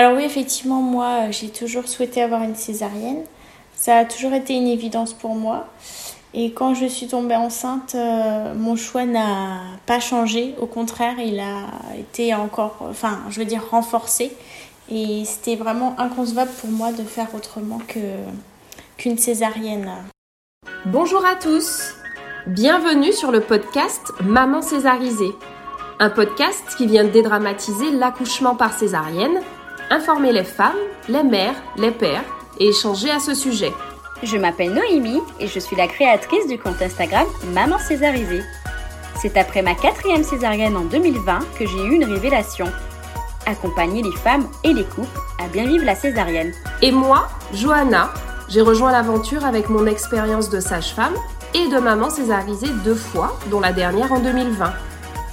Alors oui, effectivement, moi, j'ai toujours souhaité avoir une césarienne. Ça a toujours été une évidence pour moi. Et quand je suis tombée enceinte, euh, mon choix n'a pas changé. Au contraire, il a été encore, enfin, je veux dire, renforcé. Et c'était vraiment inconcevable pour moi de faire autrement que qu'une césarienne. Bonjour à tous. Bienvenue sur le podcast Maman césarisée. Un podcast qui vient dédramatiser l'accouchement par césarienne, informer les femmes, les mères, les pères et échanger à ce sujet. Je m'appelle Noémie et je suis la créatrice du compte Instagram Maman Césarisée. C'est après ma quatrième césarienne en 2020 que j'ai eu une révélation. Accompagner les femmes et les couples à bien vivre la césarienne. Et moi, Johanna, j'ai rejoint l'aventure avec mon expérience de sage-femme et de maman césarisée deux fois, dont la dernière en 2020.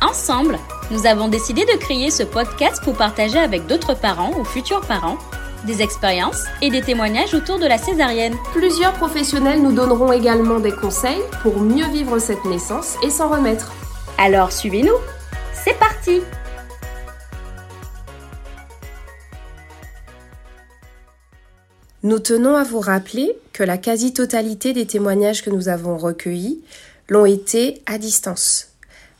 Ensemble, nous avons décidé de créer ce podcast pour partager avec d'autres parents ou futurs parents des expériences et des témoignages autour de la césarienne. Plusieurs professionnels nous donneront également des conseils pour mieux vivre cette naissance et s'en remettre. Alors suivez-nous, c'est parti Nous tenons à vous rappeler que la quasi-totalité des témoignages que nous avons recueillis l'ont été à distance.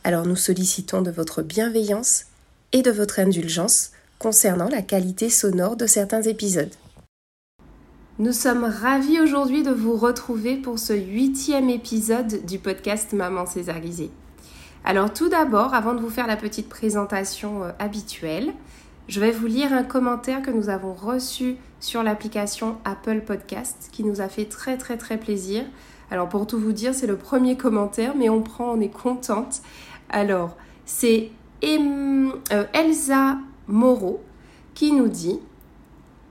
Alors nous sollicitons de votre bienveillance et de votre indulgence concernant la qualité sonore de certains épisodes. Nous sommes ravis aujourd'hui de vous retrouver pour ce huitième épisode du podcast Maman Césarisée. Alors tout d'abord, avant de vous faire la petite présentation euh, habituelle, je vais vous lire un commentaire que nous avons reçu sur l'application Apple Podcast qui nous a fait très très très plaisir. Alors pour tout vous dire, c'est le premier commentaire, mais on prend, on est contente. Alors, c'est euh, Elsa Moreau qui nous dit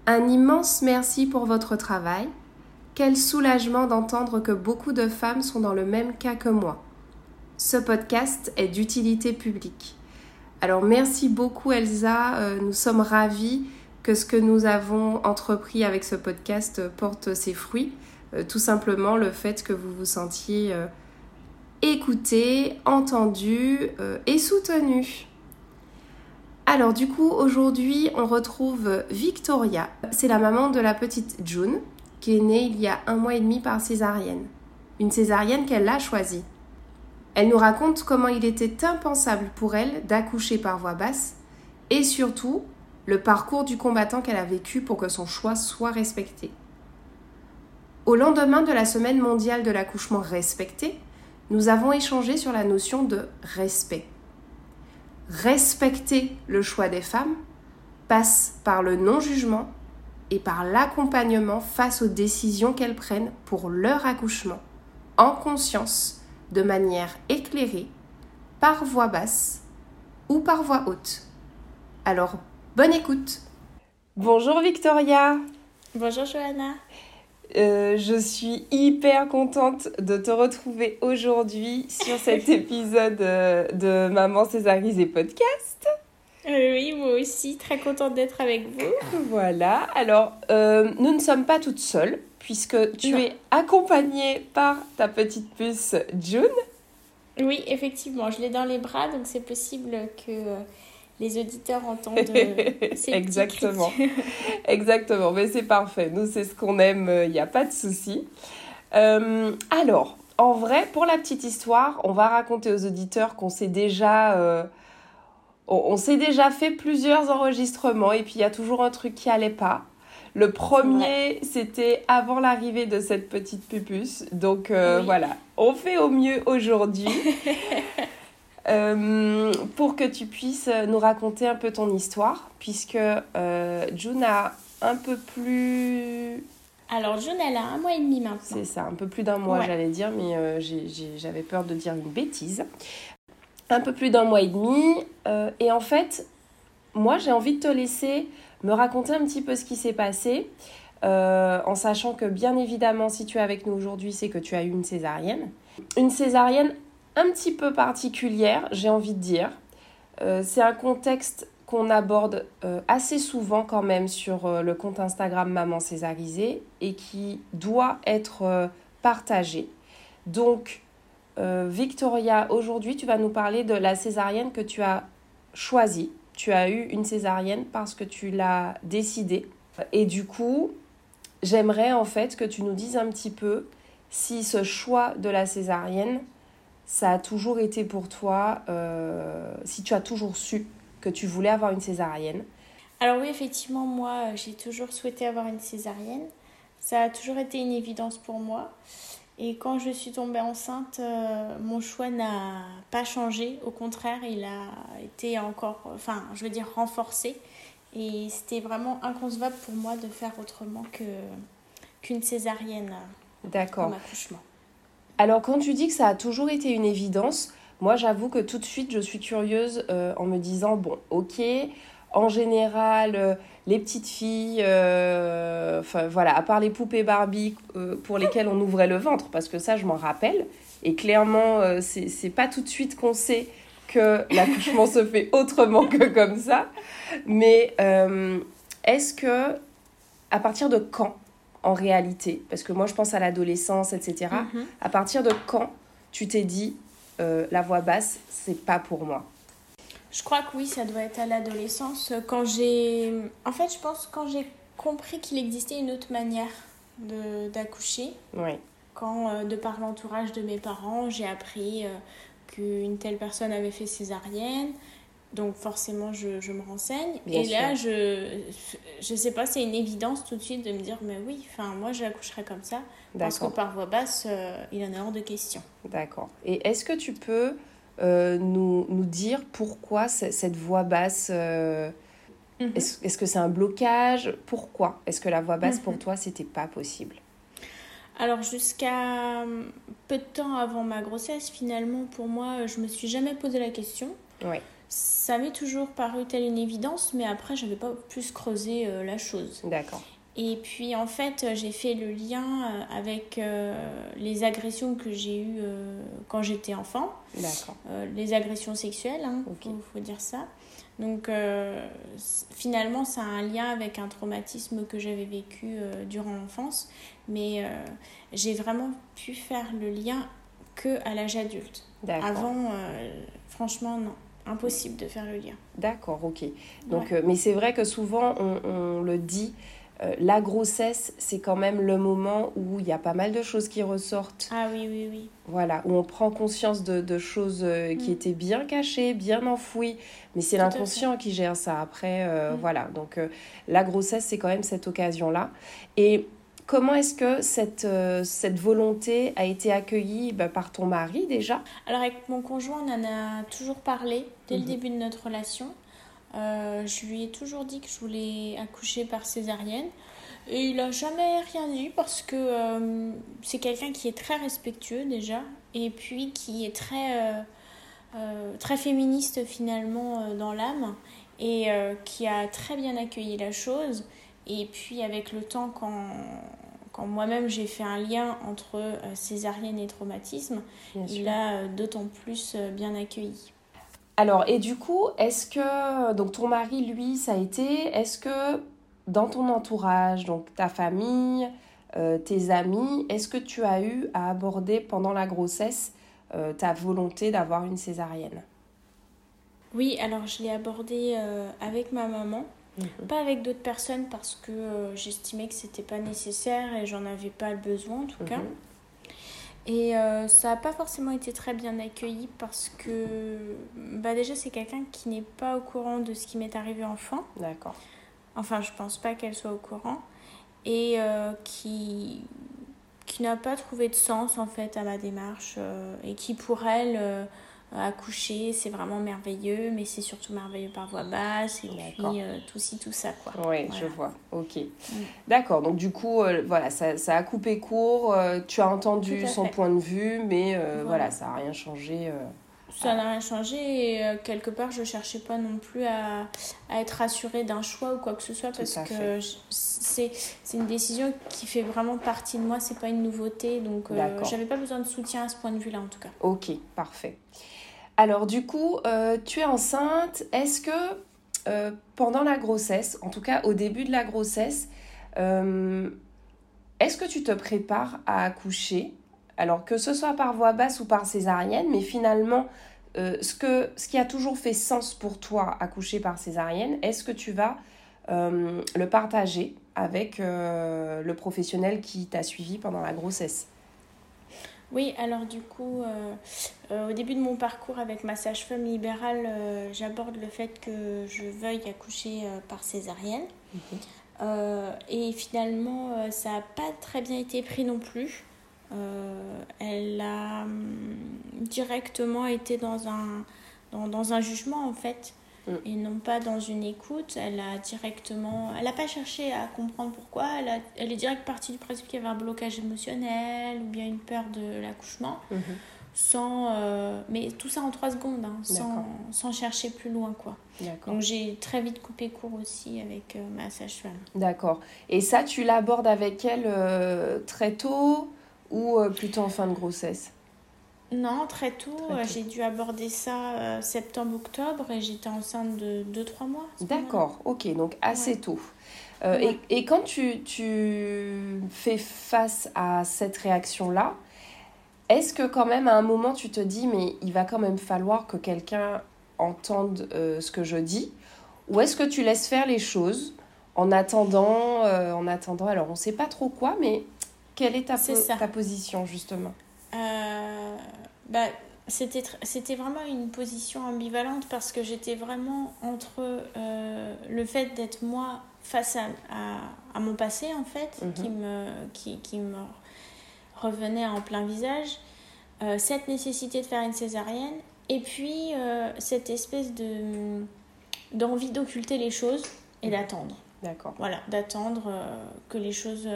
Un immense merci pour votre travail. Quel soulagement d'entendre que beaucoup de femmes sont dans le même cas que moi. Ce podcast est d'utilité publique. Alors merci beaucoup Elsa, euh, nous sommes ravis que ce que nous avons entrepris avec ce podcast porte ses fruits. Euh, tout simplement le fait que vous vous sentiez écouté, entendu et soutenu. Alors du coup, aujourd'hui, on retrouve Victoria. C'est la maman de la petite June, qui est née il y a un mois et demi par césarienne. Une césarienne qu'elle a choisie. Elle nous raconte comment il était impensable pour elle d'accoucher par voie basse et surtout le parcours du combattant qu'elle a vécu pour que son choix soit respecté. Au lendemain de la semaine mondiale de l'accouchement respecté, nous avons échangé sur la notion de respect. Respecter le choix des femmes passe par le non-jugement et par l'accompagnement face aux décisions qu'elles prennent pour leur accouchement, en conscience, de manière éclairée, par voix basse ou par voix haute. Alors, bonne écoute. Bonjour Victoria. Bonjour Johanna euh, je suis hyper contente de te retrouver aujourd'hui sur cet épisode euh, de Maman Césarisée podcast. Euh, oui, moi aussi, très contente d'être avec vous. Voilà, alors nous ne sommes pas toutes seules puisque tu es accompagnée par ta petite puce June. Oui, effectivement, je l'ai dans les bras, donc c'est possible que les auditeurs entendent euh, Exactement. Exactement, mais c'est parfait. Nous, c'est ce qu'on aime, il euh, n'y a pas de souci. Euh, alors, en vrai, pour la petite histoire, on va raconter aux auditeurs qu'on s'est déjà... on, s'est déjà fait plusieurs enregistrements et puis il y a toujours un truc qui allait pas. Le premier, c'était avant l'arrivée de cette petite pupus. Donc voilà, on fait au mieux aujourd'hui. Euh, pour que tu puisses nous raconter un peu ton histoire, puisque euh, June a un peu plus... Alors June, elle a un mois et demi maintenant. C'est ça, un peu plus d'un mois j'allais dire, mais euh, j'avais peur de dire une bêtise. Un peu plus d'un mois et demi. et en fait, moi j'ai envie de te laisser me raconter un petit peu ce qui s'est passé. en sachant que bien évidemment, si tu es avec nous aujourd'hui, c'est que tu as eu une césarienne. Une césarienne un petit peu particulière, j'ai envie de dire. Euh, c'est un contexte qu'on aborde euh, assez souvent quand même sur euh, le compte Instagram Maman Césarisée et qui doit être partagé. Donc, Victoria, aujourd'hui, tu vas nous parler de la césarienne que tu as choisie. tu as eu une césarienne parce que tu l'as décidé. Et du coup, j'aimerais en fait que tu nous dises un petit peu si ce choix de la césarienne, ça a toujours été pour toi, euh, si tu as toujours su que tu voulais avoir une césarienne. Alors oui, effectivement, moi, j'ai toujours souhaité avoir une césarienne. Ça a toujours été une évidence pour moi. Et quand je suis tombée enceinte, euh, mon choix n'a pas changé. Au contraire, il a été encore, enfin, je veux dire, renforcé. Et c'était vraiment inconcevable pour moi de faire autrement que qu'une césarienne D'accord. accouchement. Alors, quand tu dis que ça a toujours été une évidence, moi, j'avoue que tout de suite, je suis curieuse euh, en me disant, bon, ok, en général, euh, les petites filles, euh, enfin voilà, à part les poupées Barbie pour lesquelles on ouvrait le ventre, parce que ça, je m'en rappelle. Et clairement, c'est pas tout de suite qu'on sait que l'accouchement se fait autrement que comme ça. Mais est-ce que, à partir de quand, en réalité, parce que moi, je pense à l'adolescence, etc., mm-hmm. à partir de quand tu t'es dit, la voix basse, c'est pas pour moi? Je crois que oui, ça doit être à l'adolescence. Quand j'ai. En fait, je pense quand j'ai compris qu'il existait une autre manière d'accoucher. Oui. Quand, euh, de par l'entourage de mes parents, j'ai appris euh, qu'une telle personne avait fait césarienne. Donc forcément, je, je me renseigne. et là, je je sais pas, c'est une évidence tout de suite de me dire, mais oui, enfin moi, j'accoucherai comme ça. Parce que par voix basse, euh, il en est hors de question. D'accord. Et est-ce que tu peux euh, nous, nous, dire pourquoi cette voix basse euh, mhm. Est-ce que c'est un blocage? Pourquoi Est-ce que la voix basse pour mhm. toi c'était pas possible? Alors jusqu'à hum, peu de temps avant ma grossesse, finalement, pour moi, je me suis jamais posé la question. Oui. Ça m'est toujours paru telle une évidence, mais après, j'avais pas plus creusé euh, la chose. D'accord. Et puis en fait, j'ai fait le lien euh, avec euh, les agressions que j'ai eues euh, quand j'étais enfant. D'accord. les agressions sexuelles, il hein, faut, dire ça. Donc finalement, ça a un lien avec un traumatisme que j'avais vécu durant l'enfance. Mais j'ai vraiment pu faire le lien que à l'âge adulte. Avant, franchement, non impossible de faire le lien. D'accord, ok. Donc, mais c'est vrai que souvent on, on le dit, euh, la grossesse, c'est quand même le moment où il y a pas mal de choses qui ressortent. Ah oui, oui, oui. Voilà, où on prend conscience de, choses euh, qui mm. étaient bien cachées, bien enfouies, mais c'est l'inconscient qui gère ça. Après, euh, mm. voilà, donc la grossesse, c'est quand même cette occasion-là. Et comment est-ce que cette, cette volonté a été accueillie bah, par ton mari déjà? Alors avec mon conjoint, on en a toujours parlé dès le mhm. début de notre relation. Euh, je lui ai toujours dit que je voulais accoucher par césarienne. Et il n'a jamais rien dit parce que euh, c'est quelqu'un qui est très respectueux déjà. Et puis qui est très, euh, très féministe finalement dans l'âme. Et qui a très bien accueilli la chose. Et puis avec le temps, quand, quand moi-même j'ai fait un lien entre césarienne et traumatisme, il a d'autant plus bien accueilli. Alors, et du coup, est-ce que, donc ton mari, lui, ça a été, est-ce que dans ton entourage, donc ta famille, euh, tes amis, est-ce que tu as eu à aborder pendant la grossesse euh, ta volonté d'avoir une césarienne? Oui, alors je l'ai abordé euh, avec ma maman, mhm. pas avec d'autres personnes parce que j'estimais que c'était pas nécessaire et j'en avais pas le besoin en tout cas. Et euh, ça n'a pas forcément été très bien accueilli parce que bah déjà c'est quelqu'un qui n'est pas au courant de ce qui m'est arrivé enfant. D'accord. Enfin je pense pas qu'elle soit au courant. Et euh, qui, qui n'a pas trouvé de sens en fait à ma démarche. Euh, et qui pour elle accoucher, c'est vraiment merveilleux, mais c'est surtout merveilleux par voix basse et puis euh, tout ci, tout ça. Quoi. Oui, je vois. Ok. Mm. D'accord, donc du coup, euh, voilà, ça, ça, a coupé court. Euh, tu as entendu son point de vue, mais voilà. ça n'a rien changé. Ça n'a rien changé et quelque part je cherchais pas non plus à, à être rassurée d'un choix ou quoi que ce soit parce que c'est une décision qui fait vraiment partie de moi, c'est pas une nouveauté donc j'avais pas besoin de soutien à ce point de vue là en tout cas. Ok, parfait. Alors du coup, euh, tu es enceinte. Est-ce que euh, pendant la grossesse, en tout cas au début de la grossesse, euh, est-ce que tu te prépares à accoucher? Alors que ce soit par voie basse ou par césarienne, mais finalement, ce, ce qui a toujours fait sens pour toi accoucher par césarienne, est-ce que tu vas le partager avec le professionnel qui t'a suivi pendant la grossesse? Oui, alors du coup, au début de mon parcours avec ma sage-femme libérale, j'aborde le fait que je veuille accoucher par césarienne. Mhm. et finalement, ça n'a pas très bien été pris non plus. Euh, elle a hum, directement été dans un, dans, dans un jugement en fait mm. et non pas dans une écoute. Elle a directement, elle n'a pas cherché à comprendre pourquoi. Elle, a, elle est direct partie du principe qu'il y avait un blocage émotionnel ou bien une peur de l'accouchement. Mm-hmm. Sans, euh, mais tout ça en trois secondes, hein, sans, sans, chercher plus loin. quoi. Donc j'ai très vite coupé court aussi avec euh, ma sage-femme. D'accord. Et ça, tu l'abordes avec elle très tôt ou euh, plutôt en fin de grossesse? Non, très tôt. Euh, j'ai dû aborder ça euh, septembre-octobre et j'étais enceinte de 2-3 mois. D'accord, ok, donc assez tôt. et, et, quand tu, tu, fais face à cette réaction-là, est-ce que quand même à un moment tu te dis mais il va quand même falloir que quelqu'un entende ce que je dis Ou est-ce que tu laisses faire les choses en attendant, en attendant, alors on ne sait pas trop quoi, mais quelle est ta, ta position justement? Euh, bah, c'était, c'était vraiment une position ambivalente parce que j'étais vraiment entre euh, le fait d'être moi face à, à, mon passé en fait, mhm. qui, me, qui, qui, me revenait en plein visage, euh, cette nécessité de faire une césarienne et puis cette espèce de, d'envie d'occulter les choses et mhm. d'attendre. D'accord. Voilà, d'attendre que les choses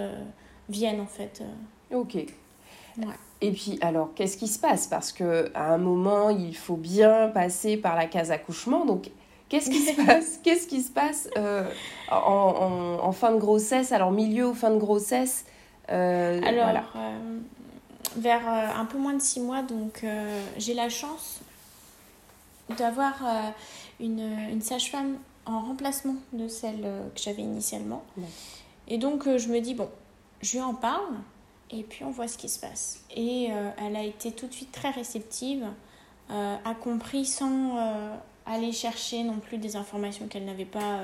viennent en fait. Ok. Et puis, alors, qu'est-ce qui se passe? Parce qu'à un moment, il faut bien passer par la case accouchement. Donc, qu'est-ce qui se passe? Qu'est-ce qui se passe euh, en, en, fin de grossesse? Alors, milieu ou fin de grossesse euh, Alors, vers un peu moins de six mois, donc j'ai la chance d'avoir une, une sage-femme en remplacement de celle que j'avais initialement. Et donc, je me dis, bon, je lui en parle et puis on voit ce qui se passe. Et euh, elle a été tout de suite très réceptive, euh, a compris sans euh, aller chercher non plus des informations qu'elle n'avait pas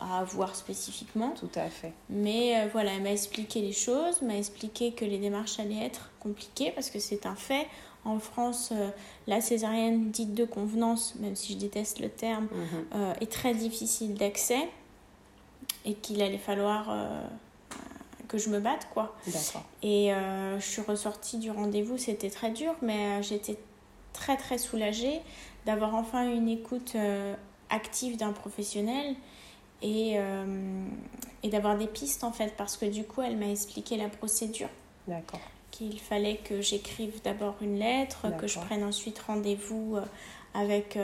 à avoir spécifiquement. Tout à fait. Mais voilà, elle m'a expliqué les choses, m'a expliqué que les démarches allaient être compliquées parce que c'est un fait. En France, la césarienne dite de convenance, même si je déteste le terme, mhm. est très difficile d'accès et qu'il allait falloir que je me batte, quoi. Et euh, je suis ressortie du rendez-vous, c'était très dur, mais euh, j'étais très très soulagée d'avoir enfin une écoute euh, active d'un professionnel et, et d'avoir des pistes en fait, parce que du coup, elle m'a expliqué la procédure. D'accord. Qu'il fallait que j'écrive d'abord une lettre, que je prenne ensuite rendez-vous avec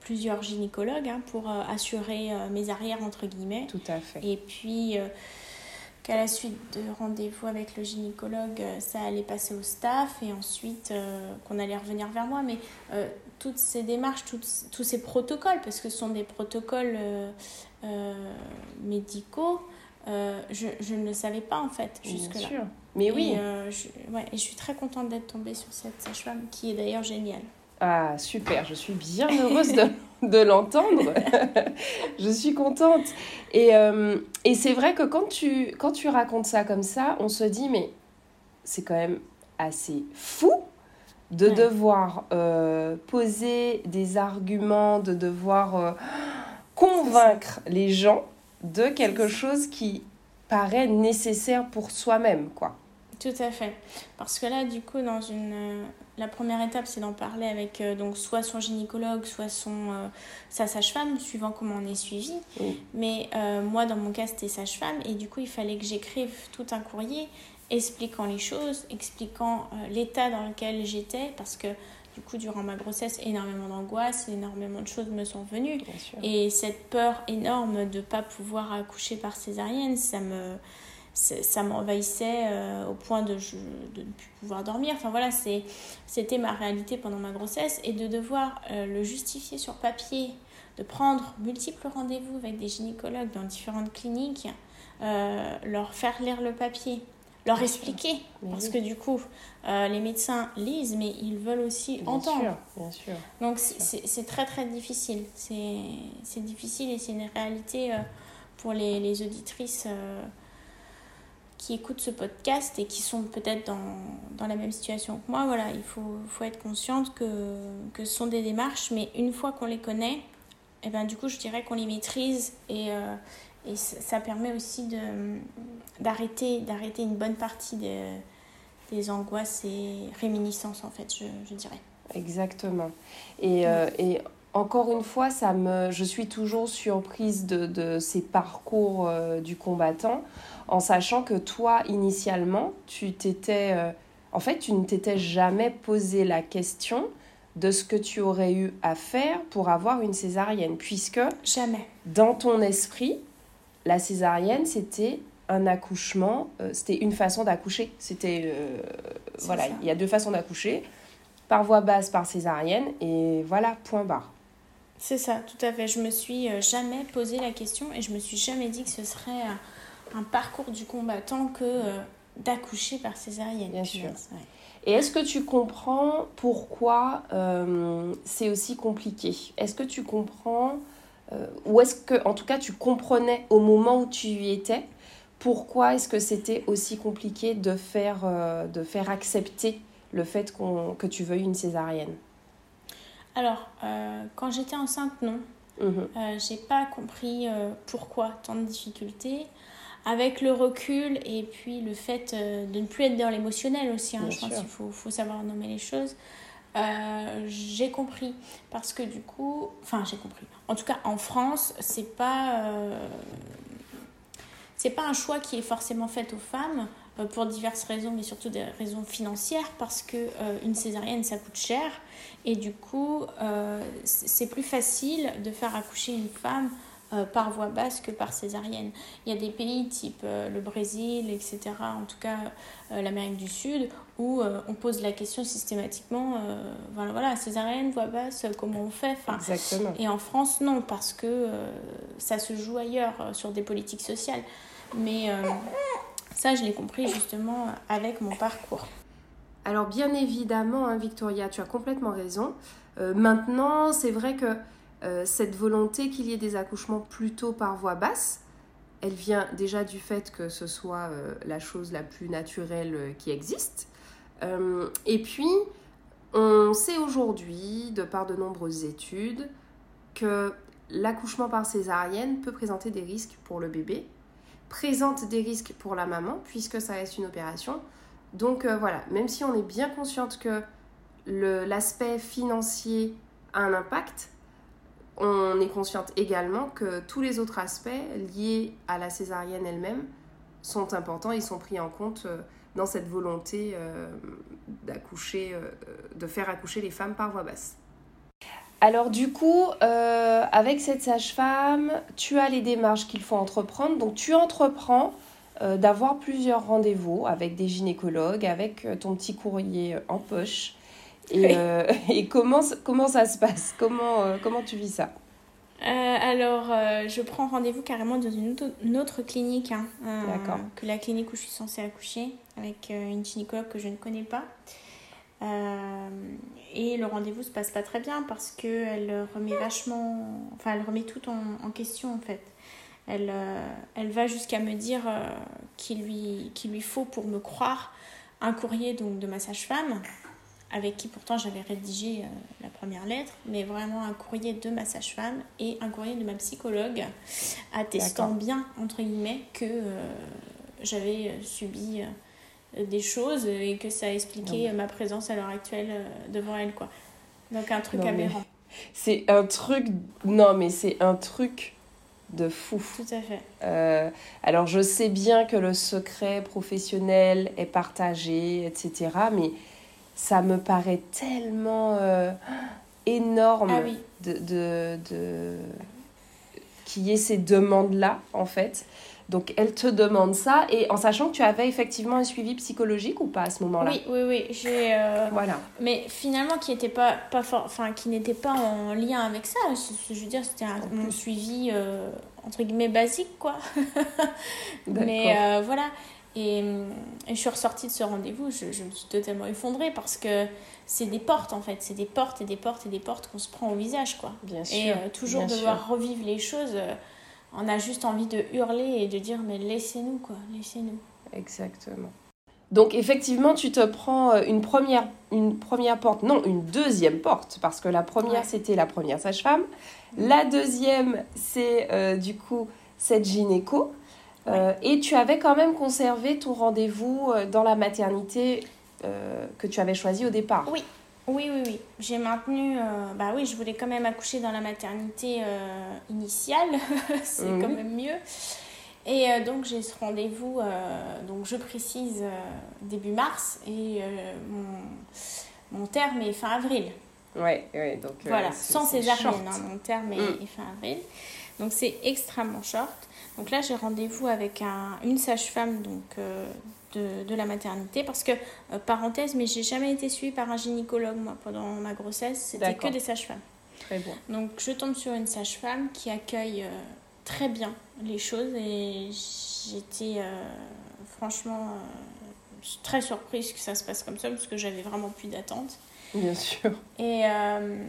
plusieurs gynécologues hein, pour assurer mes arrières entre guillemets. Tout à fait. Et puis qu'à la suite de rendez-vous avec le gynécologue, euh, ça allait passer au staff et ensuite euh, qu'on allait revenir vers moi. Mais euh, toutes ces démarches, tous ces protocoles, parce que ce sont des protocoles médicaux, je, je, ne le savais pas en fait jusque-là. sûr. Mais oui. je, ouais, et je suis très contente d'être tombée sur cette sage-femme qui est d'ailleurs géniale. Ah, super, je suis bien heureuse de, de l'entendre. je suis contente. Et, euh, et c'est vrai que quand tu, quand tu racontes ça comme ça, on se dit, mais c'est quand même assez fou de devoir euh, poser des arguments, de devoir euh, convaincre les gens de quelque chose qui paraît nécessaire pour soi-même, quoi. Tout à fait. Parce que là, du coup, dans une, la première étape, c'est d'en parler avec euh, donc soit son gynécologue, soit son, euh, sa sage-femme, suivant comment on est suivi. Mais moi, dans mon cas, c'était sage-femme. Et du coup, il fallait que j'écrive tout un courrier expliquant les choses, expliquant l'état dans lequel j'étais. Parce que du coup, durant ma grossesse, énormément d'angoisse, énormément de choses me sont venues. Et cette peur énorme de ne pas pouvoir accoucher par césarienne, ça me ça m'envahissait euh, au point de, de, ne plus pouvoir dormir. Enfin voilà, c'était ma réalité pendant ma grossesse et de devoir euh, le justifier sur papier, de prendre multiples rendez-vous avec des gynécologues dans différentes cliniques, euh, leur faire lire le papier, leur expliquer. parce que du coup, les médecins lisent, mais ils veulent aussi entendre. bien sûr. Donc c'est très très difficile. C'est difficile et c'est une réalité pour les, les auditrices qui écoutent ce podcast et qui sont peut-être dans, dans, la même situation que moi. Voilà, il faut, faut être consciente que, que ce sont des démarches, mais une fois qu'on les connaît, et eh ben, du coup, je dirais qu'on les maîtrise et, et ça permet aussi d'arrêter d'arrêter une bonne partie des, des, angoisses et réminiscences, en fait, je, je dirais. Exactement. Et, euh, et, encore une fois, ça me, je suis toujours surprise de, de ces parcours euh, du combattant, en sachant que toi, initialement, tu t'étais... Euh, en fait, tu ne t'étais jamais posé la question de ce que tu aurais eu à faire pour avoir une césarienne, puisque... Jamais. Dans ton esprit, la césarienne, c'était un accouchement, euh, c'était une façon d'accoucher. C'était, voilà, il y a deux façons d'accoucher, par voie basse, par césarienne, et voilà, point barre. C'est ça, tout à fait. Je me suis euh, jamais posé la question et je me suis jamais dit que ce serait un parcours du combattant que d'accoucher par césarienne. Bien sûr. Et est-ce que tu comprends pourquoi c'est aussi compliqué? Est-ce que tu comprends euh, ou est-ce que, en tout cas, tu comprenais au moment où tu y étais pourquoi est-ce que c'était aussi compliqué de faire, euh, de faire accepter le fait que tu veuilles une césarienne? Alors, euh, quand j'étais enceinte, non. Mhm. j'ai pas compris pourquoi tant de difficultés. Avec le recul et puis le fait de ne plus être dans l'émotionnel aussi, hein, je pense qu'il faut, faut, savoir nommer les choses. Euh, j'ai compris parce que du coup, enfin j'ai compris. En tout cas, en France, c'est pas euh, c'est pas un choix qui est forcément fait aux femmes euh, pour diverses raisons, mais surtout des raisons financières parce que une césarienne ça coûte cher et du coup c'est plus facile de faire accoucher une femme euh, par voie basse que par césarienne. Il y a des pays type euh, le Brésil, etc., en tout cas euh, l'Amérique du Sud, où on pose la question systématiquement, voilà, voilà, césarienne, voie basse, comment on fait? Exactement. Et en France, non, parce que ça se joue ailleurs, sur des politiques sociales. Mais ça, je l'ai compris justement avec mon parcours. Alors bien évidemment, hein, Victoria, tu as complètement raison. maintenant, c'est vrai que euh, cette volonté qu'il y ait des accouchements plutôt par voie basse, elle vient déjà du fait que ce soit euh, la chose la plus naturelle euh, qui existe. et puis, on sait aujourd'hui, de par de nombreuses études, que l'accouchement par césarienne peut présenter des risques pour le bébé, présente des risques pour la maman, puisque ça reste une opération. Donc voilà, même si on est bien consciente que l'aspect financier a un impact, on est consciente également que tous les autres aspects liés à la césarienne elle-même sont importants et sont pris en compte euh, dans cette volonté euh, d'accoucher, euh, de faire accoucher les femmes par voie basse. Alors du coup, avec cette sage-femme, tu as les démarches qu'il faut entreprendre. Donc tu entreprends d'avoir plusieurs rendez-vous avec des gynécologues, avec ton petit courrier en poche. Et, euh, et comment, comment ça se passe? Comment, euh, comment tu vis ça? Euh, alors, je prends rendez-vous carrément dans une autre, clinique hein, que la clinique où je suis censée accoucher, avec une gynécologue que je ne connais pas. Et le rendez-vous se passe pas très bien parce qu'elle remet vachement. Enfin, elle remet tout en, en question en fait. Elle, elle va jusqu'à me dire qu'il lui, qu'il lui faut pour me croire un courrier donc, de ma sage-femme avec qui pourtant j'avais rédigé euh, la première lettre, mais vraiment un courrier de ma sage-femme et un courrier de ma psychologue, attestant bien, entre guillemets, que euh, j'avais euh, subi des choses et que ça expliquait ma présence à l'heure actuelle devant elle. quoi. Donc un truc aberrant. C'est un truc... Non, mais c'est un truc de fou. Tout à fait. alors je sais bien que le secret professionnel est partagé, etc. Mais ça me paraît tellement euh, énorme ah de, de, de qu'il y ait ces demandes-là, en fait. Donc, elle te demande ça, et en sachant que tu avais effectivement un suivi psychologique ou pas à ce moment-là? Oui, oui, oui. J'ai, euh, Voilà. Mais finalement, qui n'était pas, pas, enfin, qui n'était pas en lien avec ça. Je, veux dire, c'était un, mon suivi, euh, entre guillemets, basique, quoi. mais voilà. Et, je suis ressortie de ce rendez-vous, je, je, me suis totalement effondrée parce que c'est des portes en fait, c'est des portes et des portes et des portes qu'on se prend au visage quoi. Bien sûr. Et toujours devoir revivre les choses, on a juste envie de hurler et de dire mais laissez-nous quoi, laissez-nous. Exactement. Donc effectivement, tu te prends euh, une première, une première porte, non, une deuxième porte, parce que la première, c'était la première sage-femme. La deuxième, c'est euh, du coup cette gynéco. Euh, et tu avais quand même conservé ton rendez-vous dans la maternité que tu avais choisi au départ. Oui, oui, oui, oui. J'ai maintenu. bah oui, je voulais quand même accoucher dans la maternité initiale. c'est quand mhm. même mieux. Et euh, donc j'ai ce rendez-vous, euh, donc je précise euh, début mars et mon, mon, terme est fin avril. Ouais, ouais, donc. voilà, sans césarienne, hein, mon terme est, mm. fin avril. Donc c'est extrêmement short. Donc là j'ai rendez-vous avec un, une sage-femme donc de, de, la maternité parce que parenthèse, mais j'ai jamais été suivie par un gynécologue moi pendant ma grossesse, c'était que des sages-femmes. Très bien. Donc je tombe sur une sage-femme qui accueille très bien les choses et j'étais euh, franchement euh, très surprise que ça se passe comme ça parce que j'avais vraiment plus d'attente. Bien sûr. Et euh,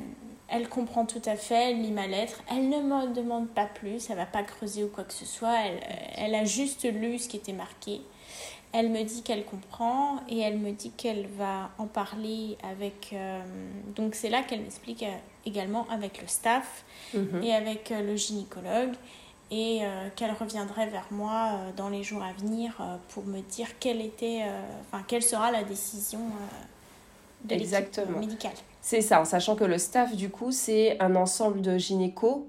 elle comprend tout à fait, elle lit ma lettre. Elle ne me demande pas plus, elle va pas creuser ou quoi que ce soit. Elle, elle a juste lu ce qui était marqué. Elle me dit qu'elle comprend et elle me dit qu'elle va en parler avec... donc c'est là qu'elle m'explique également avec le staff mhm. et avec le gynécologue et euh, qu'elle reviendrait vers moi euh, dans les jours à venir euh, pour me dire quelle, était, enfin, quelle sera la décision de l'équipe médicale. C'est ça, en sachant que le staff, du coup, c'est un ensemble de gynécos,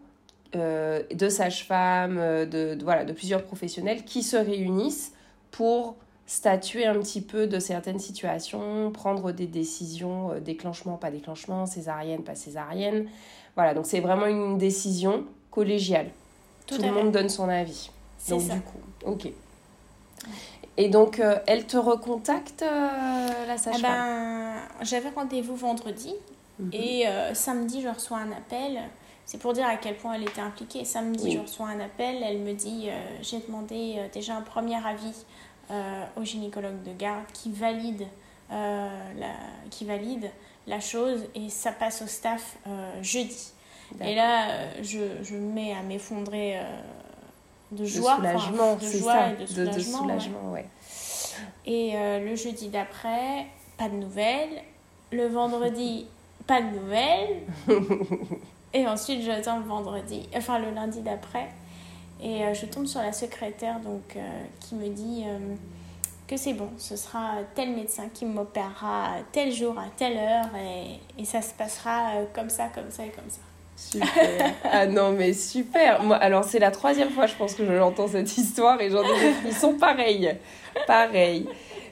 de sages-femmes, de, voilà, de plusieurs professionnels qui se réunissent pour statuer un petit peu de certaines situations, prendre des décisions, déclenchement, pas déclenchement, césarienne, pas césarienne. Voilà, donc c'est vraiment une décision collégiale. Tout, le monde donne son avis. C'est ça. du coup, ok. Et donc, euh, elle te recontacte, euh, la sage-femme? ben, J'avais rendez-vous vendredi mhm. et euh, samedi, je reçois un appel. C'est pour dire à quel point elle était impliquée. Samedi, je reçois un appel. Elle me dit J'ai demandé déjà un premier avis au gynécologue de garde qui valide, la, qui valide la chose et ça passe au staff jeudi. Et là, euh, je, je me mets à m'effondrer euh, de joie. De soulagement, ça. Et de soulagement, ouais. Et euh, le jeudi d'après, pas de nouvelles. Le vendredi, pas de nouvelles. et ensuite, j'attends le vendredi, enfin le lundi d'après. Et je tombe sur la secrétaire donc, qui me dit que c'est bon, ce sera tel médecin qui m'opérera tel jour à telle heure et, et ça se passera comme ça, comme ça et comme ça. Super. ah non, mais super. Moi, alors, c'est la troisième fois, je pense, que je l'entends cette histoire et j'en ai Ils sont pareils. Pareils.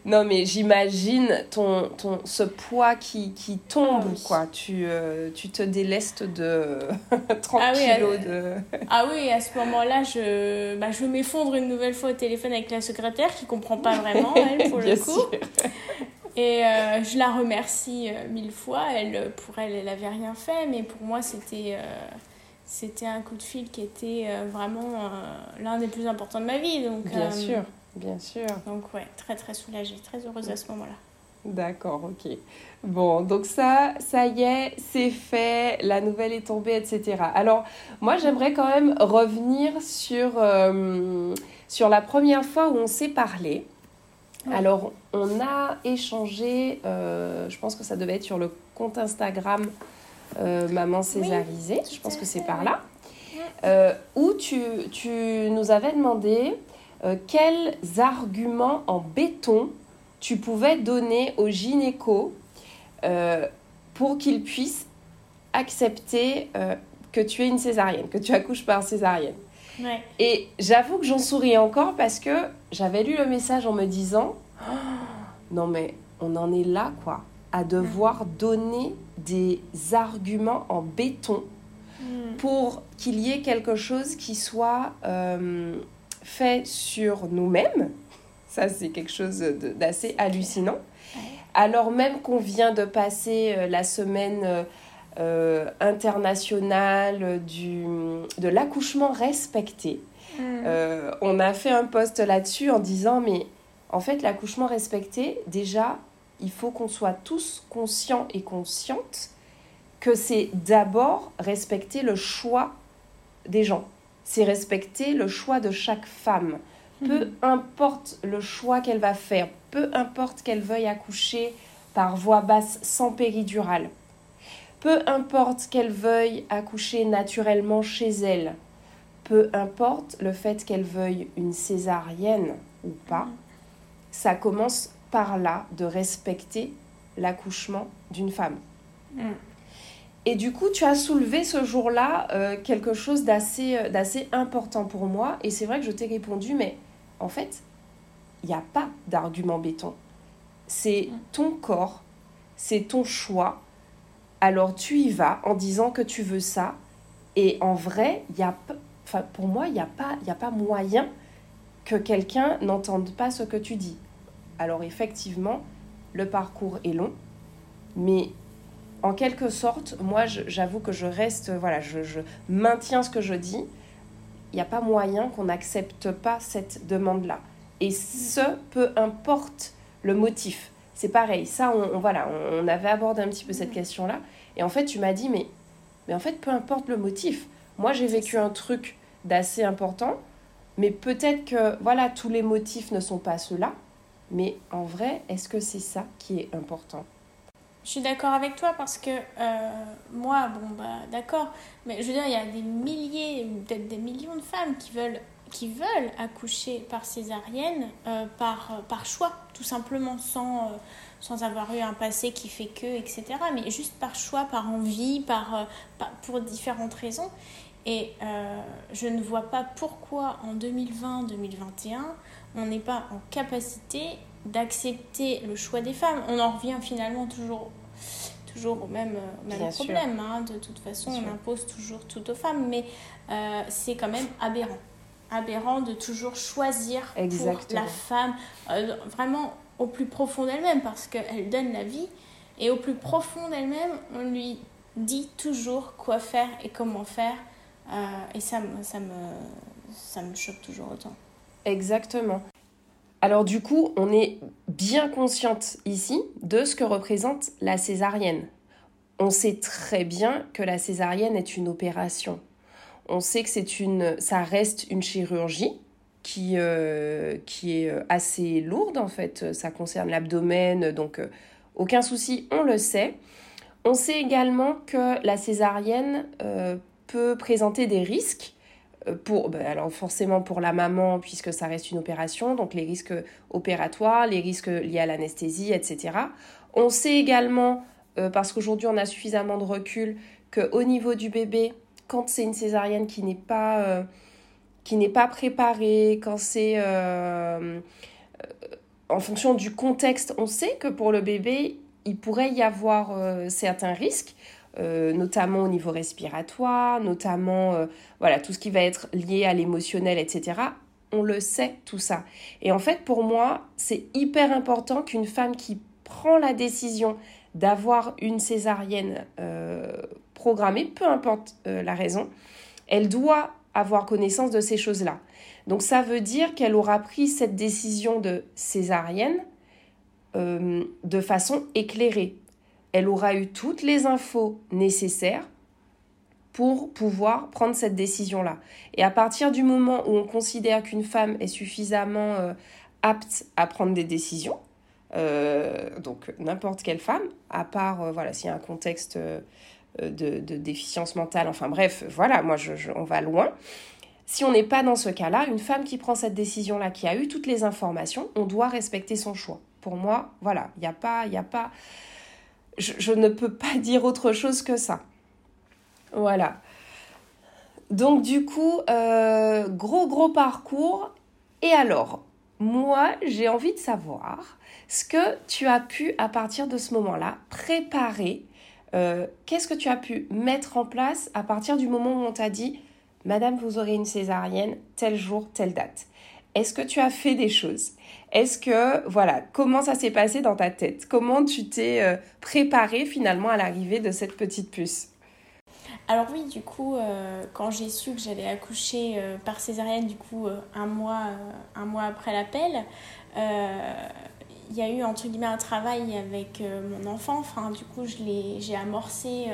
Non, mais j'imagine ton, ton, ce poids qui, qui tombe, ah quoi. Tu, euh, tu te délestes de 30 ah kilos de... ah oui, à ce moment-là, je, bah, je m'effondre une nouvelle fois au téléphone avec la secrétaire qui comprend pas vraiment, elle, pour le coup. Et euh, je la remercie euh, mille fois. Elle, pour elle, elle n'avait rien fait, mais pour moi, c'était c'était un coup de fil qui était vraiment l'un des plus importants de ma vie. Donc, bien sûr, bien sûr. Donc ouais, très très soulagée, très heureuse à ce moment-là. D'accord, ok. Bon, donc ça, ça y est, c'est fait, la nouvelle est tombée, etc. Alors, moi, j'aimerais quand même revenir sur, sur la première fois où on s'est parlé. Alors, on a échangé, euh, je pense que ça devait être sur le compte Instagram euh, Maman Césarisée, je pense que c'est par là, euh, où tu, nous avais demandé quels arguments en béton tu pouvais donner au gynéco pour qu'il puisse accepter que tu es une césarienne, que tu accouches par césarienne? Et j'avoue que j'en souris encore parce que j'avais lu le message en me disant oh, non mais on en est là quoi, à devoir donner des arguments en béton mm. pour qu'il y ait quelque chose qui soit euh, fait sur nous-mêmes. Ça c'est quelque chose d'assez hallucinant. Alors même qu'on vient de passer euh, la semaine euh, internationale du, de l'accouchement respecté. Mm. on a fait un post là-dessus en disant mais En fait, l'accouchement respecté, déjà, il faut qu'on soit tous conscients et conscientes que c'est d'abord respecter le choix des gens. C'est respecter le choix de chaque femme. Peu mhm. importe le choix qu'elle va faire, peu importe qu'elle veuille accoucher par voie basse sans péridurale, peu importe qu'elle veuille accoucher naturellement chez elle, peu importe le fait qu'elle veuille une césarienne ou pas, ça commence par là de respecter l'accouchement d'une femme. Mm. Et du coup, tu as soulevé ce jour-là euh, quelque chose d'assez, euh, d'assez important pour moi. Et c'est vrai que je t'ai répondu, mais en fait, il n'y a pas d'argument béton. C'est mm. ton corps, c'est ton choix. Alors tu y vas en disant que tu veux ça. Et en vrai, y a, pour moi, il n'y a, pas, a pas moyen que quelqu'un n'entende pas ce que tu dis. Alors effectivement, le parcours est long, mais en quelque sorte, moi, j'avoue que je reste, voilà, je, maintiens ce que je dis. Il n'y a pas moyen qu'on n'accepte pas cette demande-là. Et ce, peu importe le motif. C'est pareil, ça, on, voilà, on, avait abordé un petit peu cette question-là. Et en fait, tu m'as dit, mais, mais en fait, peu importe le motif. Moi, j'ai vécu un truc d'assez important, mais peut-être que, voilà, tous les motifs ne sont pas ceux-là. Mais en vrai, est-ce que c'est ça qui est important? Je suis d'accord avec toi parce que euh, moi, bon, bah d'accord, mais je veux dire, il y a des milliers, peut-être des millions de femmes qui veulent, qui veulent accoucher par césarienne euh, par, euh, par choix, tout simplement, sans, sans avoir eu un passé qui fait que, etc. Mais juste par choix, par envie, par, pour différentes raisons. Et je ne vois pas pourquoi en 2020-2021, on n'est pas en capacité d'accepter le choix des femmes. On en revient finalement toujours, toujours au même, même problème. Hein. De toute façon, on impose toujours tout aux femmes, mais euh, c'est quand même aberrant. Aberrant de toujours choisir pour la femme, euh, vraiment au plus profond d'elle-même, parce qu'elle donne la vie. Et au plus profond d'elle-même, on lui dit toujours quoi faire et comment faire. Euh, et ça, ça, me, ça me choque toujours autant. Exactement. Alors du coup, on est bien consciente ici de ce que représente la césarienne. On sait très bien que la césarienne est une opération. On sait que c'est une, ça reste une chirurgie qui, euh, qui est assez lourde en fait. Ça concerne l'abdomen, donc euh, aucun souci, on le sait. On sait également que la césarienne euh, peut présenter des risques euh, pour, ben, alors forcément pour la maman, puisque ça reste une opération, donc les risques opératoires, les risques liés à l'anesthésie, etc. On sait également, euh, parce qu'aujourd'hui on a suffisamment de recul, qu'au niveau du bébé, quand c'est une césarienne qui n'est pas, euh, qui n'est pas préparée, quand c'est en fonction du contexte, on sait que pour le bébé, il pourrait y avoir certains risques. Euh, notamment au niveau respiratoire, notamment euh, voilà tout ce qui va être lié à l'émotionnel, etc. On le sait tout ça. Et en fait, pour moi, c'est hyper important qu'une femme qui prend la décision d'avoir une césarienne euh, programmée, peu importe la raison, elle doit avoir connaissance de ces choses-là. Donc ça veut dire qu'elle aura pris cette décision de césarienne de façon éclairée elle aura eu toutes les infos nécessaires pour pouvoir prendre cette décision-là. Et à partir du moment où on considère qu'une femme est suffisamment euh, apte à prendre des décisions, euh, donc n'importe quelle femme, à part euh, voilà s'il y a un contexte de, déficience mentale, enfin bref, voilà, moi on va loin. Si on n'est pas dans ce cas-là, une femme qui prend cette décision-là, qui a eu toutes les informations, on doit respecter son choix. Pour moi, voilà, il n'y a pas, il a pas je, ne peux pas dire autre chose que ça. Voilà. Donc du coup, euh, gros gros parcours. Et alors, moi, j'ai envie de savoir ce que tu as pu, à partir de ce moment-là, préparer. Euh, qu'est-ce que tu as pu mettre en place à partir du moment où on t'a dit, Madame, vous aurez une césarienne, tel jour, telle date est-ce que tu as fait des choses? Est-ce que, voilà, comment ça s'est passé dans ta tête? Comment tu t'es euh, préparé finalement à l'arrivée de cette petite puce? Alors oui, du coup, quand j'ai su que j'allais accoucher par césarienne, du coup, un, mois, un mois après l'appel, il y a eu entre guillemets un travail avec mon enfant. Enfin, du coup, j'ai amorcé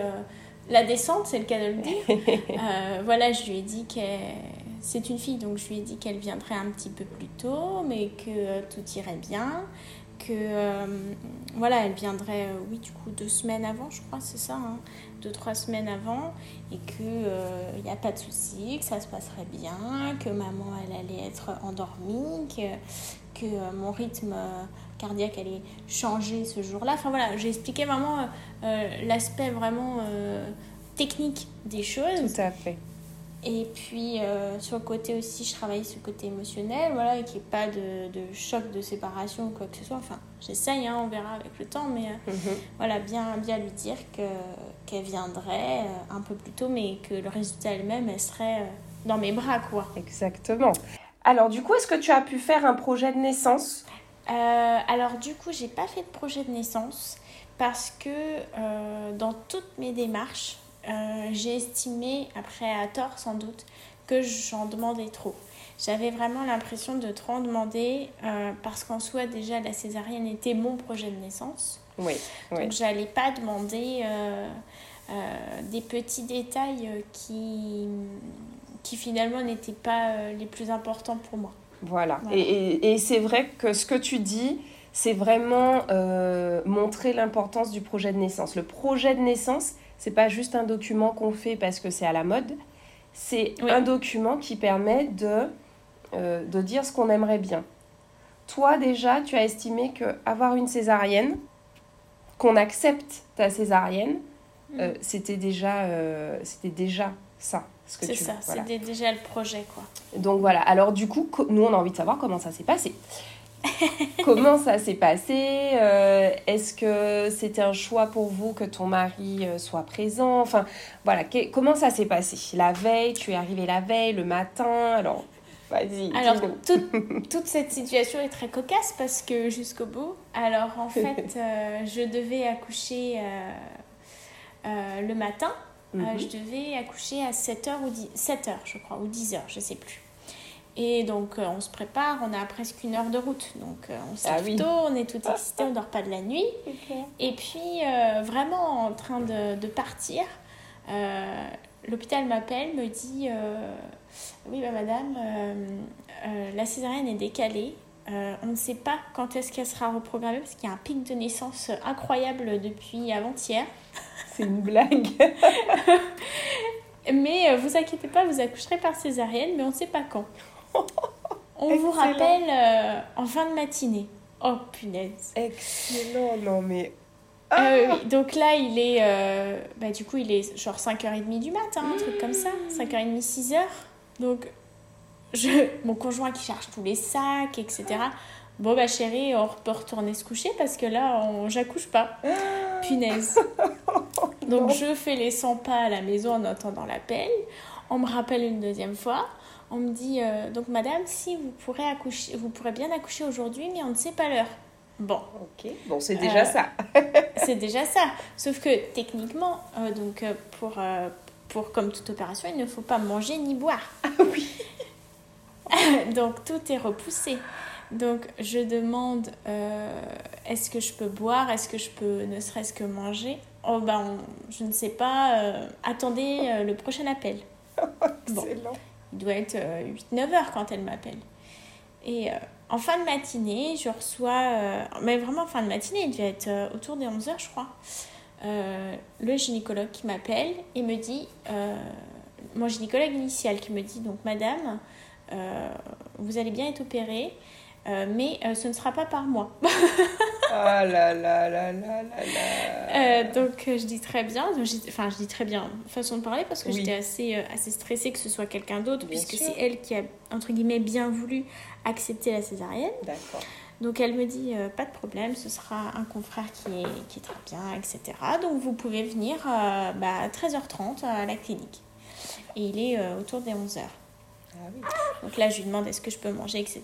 la descente, c'est le cas de le dire. voilà, je lui ai dit que c'est une fille, donc je lui ai dit qu'elle viendrait un petit peu plus tôt, mais que tout irait bien, que euh, voilà, elle viendrait, euh, oui, du coup, deux semaines avant, je crois, c'est ça, hein, deux, trois semaines avant, et qu'il n'y euh, a pas de souci, que ça se passerait bien, que maman, elle allait être endormie, que, que mon rythme cardiaque allait changer ce jour-là. Enfin voilà, j'ai expliqué vraiment l'aspect vraiment technique des choses. Tout à fait. Et puis, euh, sur le côté aussi, je travaille sur le côté émotionnel, voilà, et qu'il n'y ait pas de, de, choc de séparation ou quoi que ce soit. Enfin, j'essaye, hein, on verra avec le temps, mais euh, mhm. voilà, bien, bien lui dire qu'elle viendrait euh, un peu plus tôt, mais que le résultat elle-même, elle serait dans mes bras, quoi. Exactement. Alors, du coup, est-ce que tu as pu faire un projet de naissance? Alors, du coup, j'ai pas fait de projet de naissance parce que dans toutes mes démarches, euh, j'ai estimé, après à tort sans doute, que j'en demandais trop. J'avais vraiment l'impression de trop en demander euh, parce qu'en soi, déjà, la césarienne était mon projet de naissance. Oui. Donc, j'allais pas demander euh, des petits détails qui, qui finalement n'étaient pas les plus importants pour moi. Voilà. Et, et, et c'est vrai que ce que tu dis, c'est vraiment montrer l'importance du projet de naissance. Le projet de naissance, c'est pas juste un document qu'on fait parce que c'est à la mode. C'est un document qui permet de, euh, de dire ce qu'on aimerait bien. Toi, déjà, tu as estimé que avoir une césarienne, qu'on accepte ta césarienne, mm. euh, c'était déjà, euh, c'était déjà ça. C'est ça, c'était déjà le projet. quoi. Donc voilà, alors du coup, nous, on a envie de savoir comment ça s'est passé. Comment ça s'est passé euh, Est-ce que c'était un choix pour vous que ton mari euh, soit présent? Enfin, voilà, comment ça s'est passé? La veille, tu es arrivée la veille, le matin Alors, vas-y. Alors, toute, toute, cette situation est très cocasse parce que jusqu'au bout, alors en fait, euh, je devais accoucher le matin. Mhm. je devais accoucher à 7h ou 10, 7h, je crois, ou 10h, je sais plus. Et donc, euh, on se prépare, on a presque une heure de route. Donc, euh, on se ah tôt, on est tout excité, on dort pas de la nuit. Et puis, euh, vraiment en train de, de partir, l'hôpital m'appelle, me dit Oui, bah, madame, la césarienne est décalée. on ne sait pas quand est-ce qu'elle sera reprogrammée parce qu'il y a un pic de naissance incroyable depuis avant-hier. C'est une blague. mais vous inquiétez pas, vous accoucherez par césarienne, mais on ne sait pas quand. On vous rappelle euh, en fin de matinée. Oh punaise. Excellent, non mais. Euh, ah donc là, il est. Euh, bah, du coup, il est genre 5h30 du matin, un truc comme ça. 5h30, 6h. Donc, je, mon conjoint qui charge tous les sacs, etc. Bon, bah chérie, on peut retourner se coucher parce que là, on... j'accouche pas. Ah. Punaise. Donc, je fais les 100 pas à la maison en attendant l'appel. On me rappelle une deuxième fois on me dit euh, donc madame si vous pourrez accoucher vous pourrez bien accoucher aujourd'hui mais on ne sait pas l'heure. Bon. Ok. Bon c'est déjà euh, ça. c'est déjà ça. Sauf que techniquement euh, donc pour pour comme toute opération il ne faut pas manger ni boire. Ah oui. Donc tout est repoussé. Donc je demande est-ce que je peux boire? Est-ce que je peux ne serait-ce que manger? Oh ben je ne sais pas attendez le prochain appel. Excellent. Il doit être 8-9 euh, heures quand elle m'appelle. Et euh, en fin de matinée, je reçois, euh, mais vraiment en fin de matinée, il devait être autour des 11 heures, je crois, le gynécologue qui m'appelle et me dit, mon gynécologue initial qui me dit, donc madame, vous allez bien être opérée, mais ce ne sera pas par moi. Ah là là là là là là. donc je dis très bien, enfin je dis très bien façon de parler parce que j'étais assez, euh, assez stressée que ce soit quelqu'un d'autre puisque c'est elle qui a entre guillemets bien voulu accepter la césarienne. D'accord. Donc elle me dit euh, pas de problème, ce sera un confrère qui est, qui est très bien, etc. Donc vous pouvez venir euh, bah, à 13h30 à la clinique. Et il est autour des 11h. Ah oui. Donc là je lui demande est-ce que je peux manger, etc.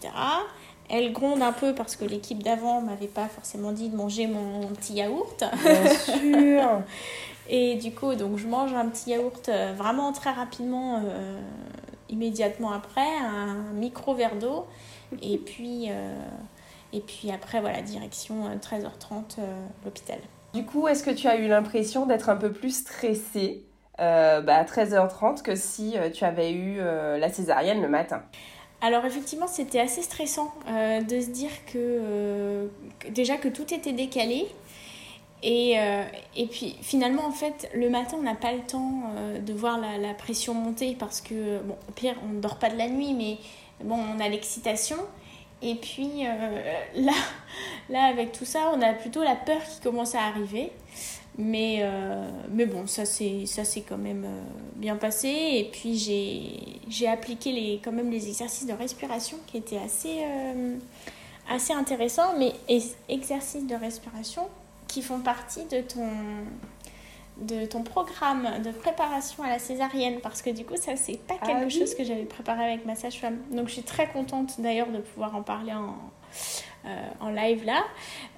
elle gronde un peu parce que l'équipe d'avant m'avait pas forcément dit de manger mon, petit yaourt. Bien sûr. Et du coup, donc je mange un petit yaourt vraiment très rapidement, immédiatement après, un micro verre d'eau. Et puis, et puis après, voilà, direction 13h30, l'hôpital. Du coup, est-ce que tu as eu l'impression d'être un peu plus stressée euh, bah, à 13h30 que si euh, tu avais eu euh, la césarienne le matin? Alors effectivement, c'était assez stressant de se dire que déjà que tout était décalé. Et, et puis finalement, en fait, le matin, on n'a pas le temps de voir la, la, pression monter parce que, bon, au pire, on ne dort pas de la nuit, mais bon, on a l'excitation. Et puis là, Là, avec tout ça, on a plutôt la peur qui commence à arriver. Mais, euh, mais bon, ça s'est quand même euh, bien passé. Et puis, j'ai appliqué les, quand même les exercices de respiration qui étaient assez, euh, assez intéressants. Mais exercices de respiration qui font partie de ton, de ton programme de préparation à la césarienne. Parce que du coup, ça, c'est pas ah quelque chose que j'avais préparé avec ma sage-femme. Donc, je suis très contente d'ailleurs de pouvoir en parler en en live là,